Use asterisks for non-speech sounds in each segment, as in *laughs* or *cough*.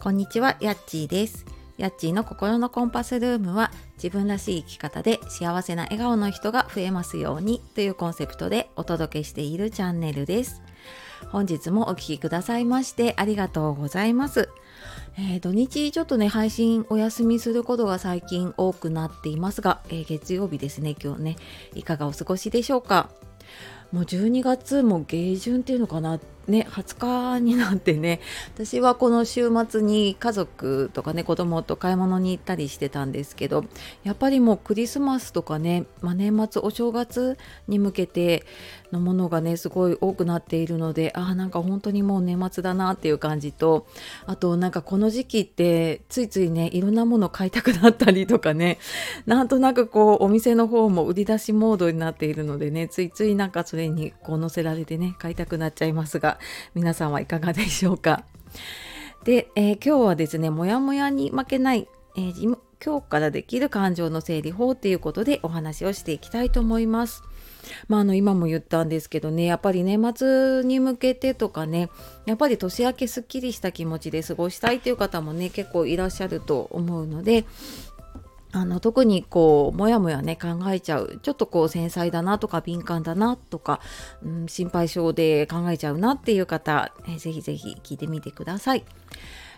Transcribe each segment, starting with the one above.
こんにちは、やっちーです。やっちーの心のコンパスルームは自分らしい生き方で幸せな笑顔の人が増えますようにというコンセプトでお届けしているチャンネルです。本日もお聴きくださいましてありがとうございます。えー、土日ちょっとね配信お休みすることが最近多くなっていますが、えー、月曜日ですね今日ねいかがお過ごしでしょうかもう12月も下旬っていうのかなね、20日になってね私はこの週末に家族とかね子供と買い物に行ったりしてたんですけどやっぱりもうクリスマスとかね、まあ、年末お正月に向けてのものがねすごい多くなっているのでああなんか本当にもう年末だなっていう感じとあとなんかこの時期ってついついねいろんなもの買いたくなったりとかねなんとなくこうお店の方も売り出しモードになっているのでねついついなんかそれにこう乗せられてね買いたくなっちゃいますが皆さんはいかがでしょうか？で、えー、今日はですね、もやもやに負けない、えー、今日からできる感情の整理法っていうことでお話をしていきたいと思います。まあ、あの今も言ったんですけどねやっぱり年末に向けてとかねやっぱり年明けすっきりした気持ちで過ごしたいという方もね結構いらっしゃると思うのであの特にこうもやもやね考えちゃうちょっとこう繊細だなとか敏感だなとか、うん、心配性で考えちゃうなっていう方、えー、ぜひぜひ聞いてみてください。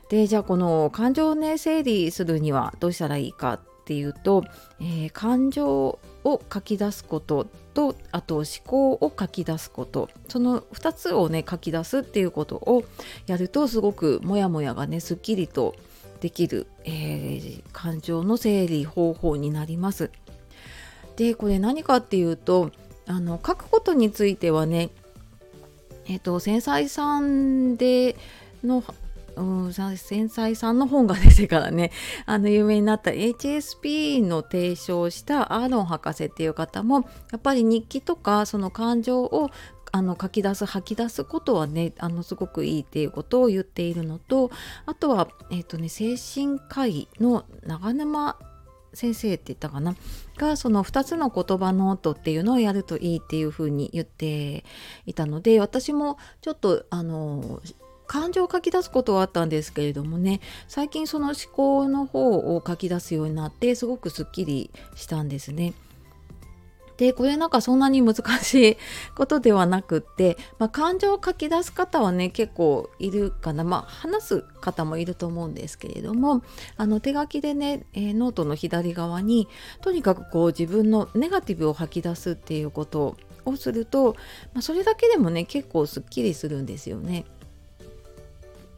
でじゃあこの感情をね整理するにはどうしたらいいかっていうと、えー、感情を書き出すこととあと思考を書き出すことその2つをね書き出すっていうことをやるとすごくモヤモヤがねすっきりとできる、えー、感情の整理方法になります。でこれ何かっていうとあの書くことについてはねえっ、ー、と繊細さんでのうん、繊細さんの本が出てからね *laughs* あの有名になった HSP の提唱したアーロン博士っていう方もやっぱり日記とかその感情をあの書き出す吐き出すことはねあのすごくいいっていうことを言っているのとあとは、えーとね、精神科医の長沼先生って言ったかな？がその2つの言葉ノートっていうのをやるといいっていうふうに言っていたので私もちょっとあの感情を書き出すことはあったんですけれどもね最近その思考の方を書き出すようになってすごくすっきりしたんですね。でこれなんかそんなに難しいことではなくって、まあ、感情を書き出す方はね結構いるかなまあ話す方もいると思うんですけれどもあの手書きでね、えー、ノートの左側にとにかくこう自分のネガティブを吐き出すっていうことをすると、まあ、それだけでもね結構すっきりするんですよね。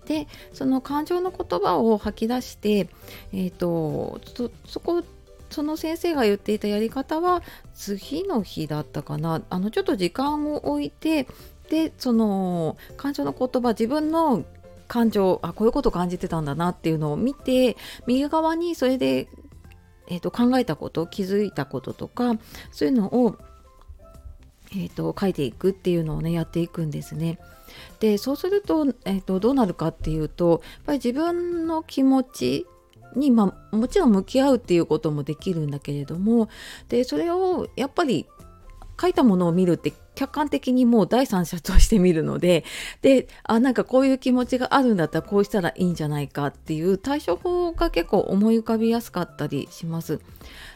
でその感情の言葉を吐き出して、えーとそこその先生が言っていたやり方は次の日だったかなあのちょっと時間を置いてでその感情の言葉自分の感情あこういうこと感じてたんだなっていうのを見て右側にそれで、えーと、考えたこと気づいたこととかそういうのを、えーと、書いていくっていうのをねやっていくんですね。でそうすると,、えーとどうなるかっていうとやっぱり自分の気持ちに、まあ、もちろん向き合うっていうこともできるんだけれどもでそれをやっぱり書いたものを見るって客観的にもう第三者として見るのでであなんかこういう気持ちがあるんだったらこうしたらいいんじゃないかっていう対処法が結構思い浮かびやすかったりします。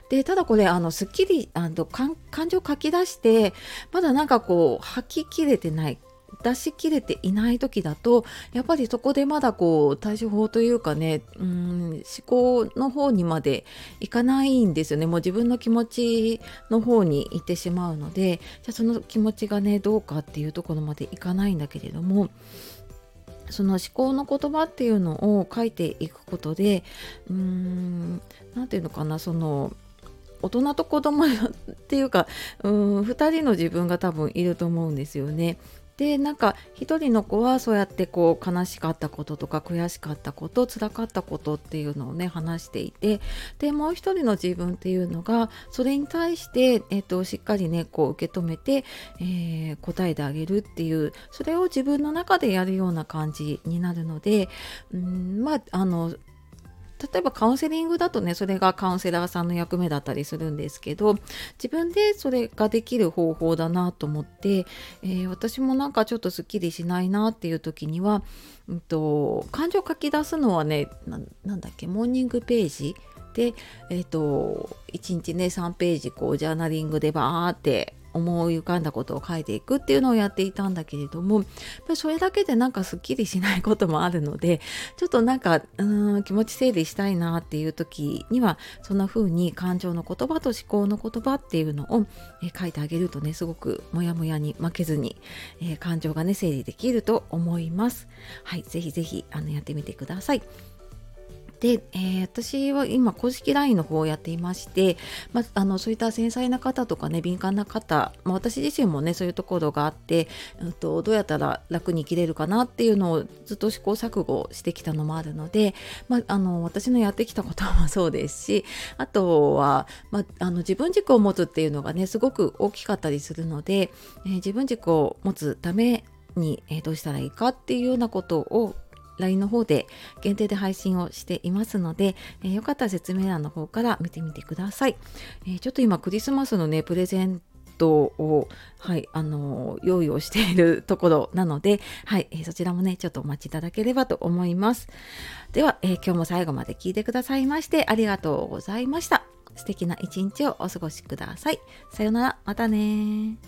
でただこれあのすっきりあの感情を書き出してまだなんかこう吐ききれてない出し切れていない時だとやっぱりそこでまだこう対処法というかねうん思考の方にまでいかないんですよねもう自分の気持ちの方に行ってしまうのでじゃあその気持ちがねどうかっていうところまでいかないんだけれどもその思考の言葉っていうのを書いていくことでうーん何て言うのかなその大人と子供っていうかうん2人の自分が多分いると思うんですよね。でなんか一人の子はそうやってこう悲しかったこととか悔しかったこと辛かったことっていうのをね話していてでもう一人の自分っていうのがそれに対して、えっと、しっかりねこう受け止めて、えー、答えてあげるっていうそれを自分の中でやるような感じになるのでうんまああの例えばカウンセリングだとねそれがカウンセラーさんの役目だったりするんですけど自分でそれができる方法だなと思って、えー、私もなんかちょっとすっきりしないなっていう時には、うんと、感情を書き出すのはねなんだっけモーニングページで、えーと、1日ね3ページこうジャーナリングでバーって思い浮かんだことを書いていくっていうのをやっていたんだけれどもやっぱりそれだけでなんかすっきりしないこともあるのでちょっとなんかうん気持ち整理したいなっていう時にはそんな風に感情の言葉と思考の言葉っていうのを、え書いてあげるとねすごくモヤモヤに負けずに、え、感情がね整理できると思います。はい、ぜひぜひあのやってみてください。で、えー、私は今公式 LINE の方をやっていまして、まあ、あのそういった繊細な方とかね敏感な方、まあ、私自身もねそういうところがあって、うんと、どうやったら楽に生きれるかなっていうのをずっと試行錯誤してきたのもあるので、まあ、あの私のやってきたこともそうですしあとは、まあ、あの自分軸を持つっていうのがねすごく大きかったりするので、えー、自分軸を持つために、えー、どうしたらいいかっていうようなことを LINE の方で限定で配信をしていますので、えー、よかったら説明欄の方から見てみてください。えー、ちょっと今クリスマスのね、プレゼントを、はい、あの用意をしているところなので、はい、えー、そちらもね、ちょっとお待ちいただければと思います。では、えー、今日も最後まで聞いてくださいましてありがとうございました。素敵な一日をお過ごしください。さようなら、またね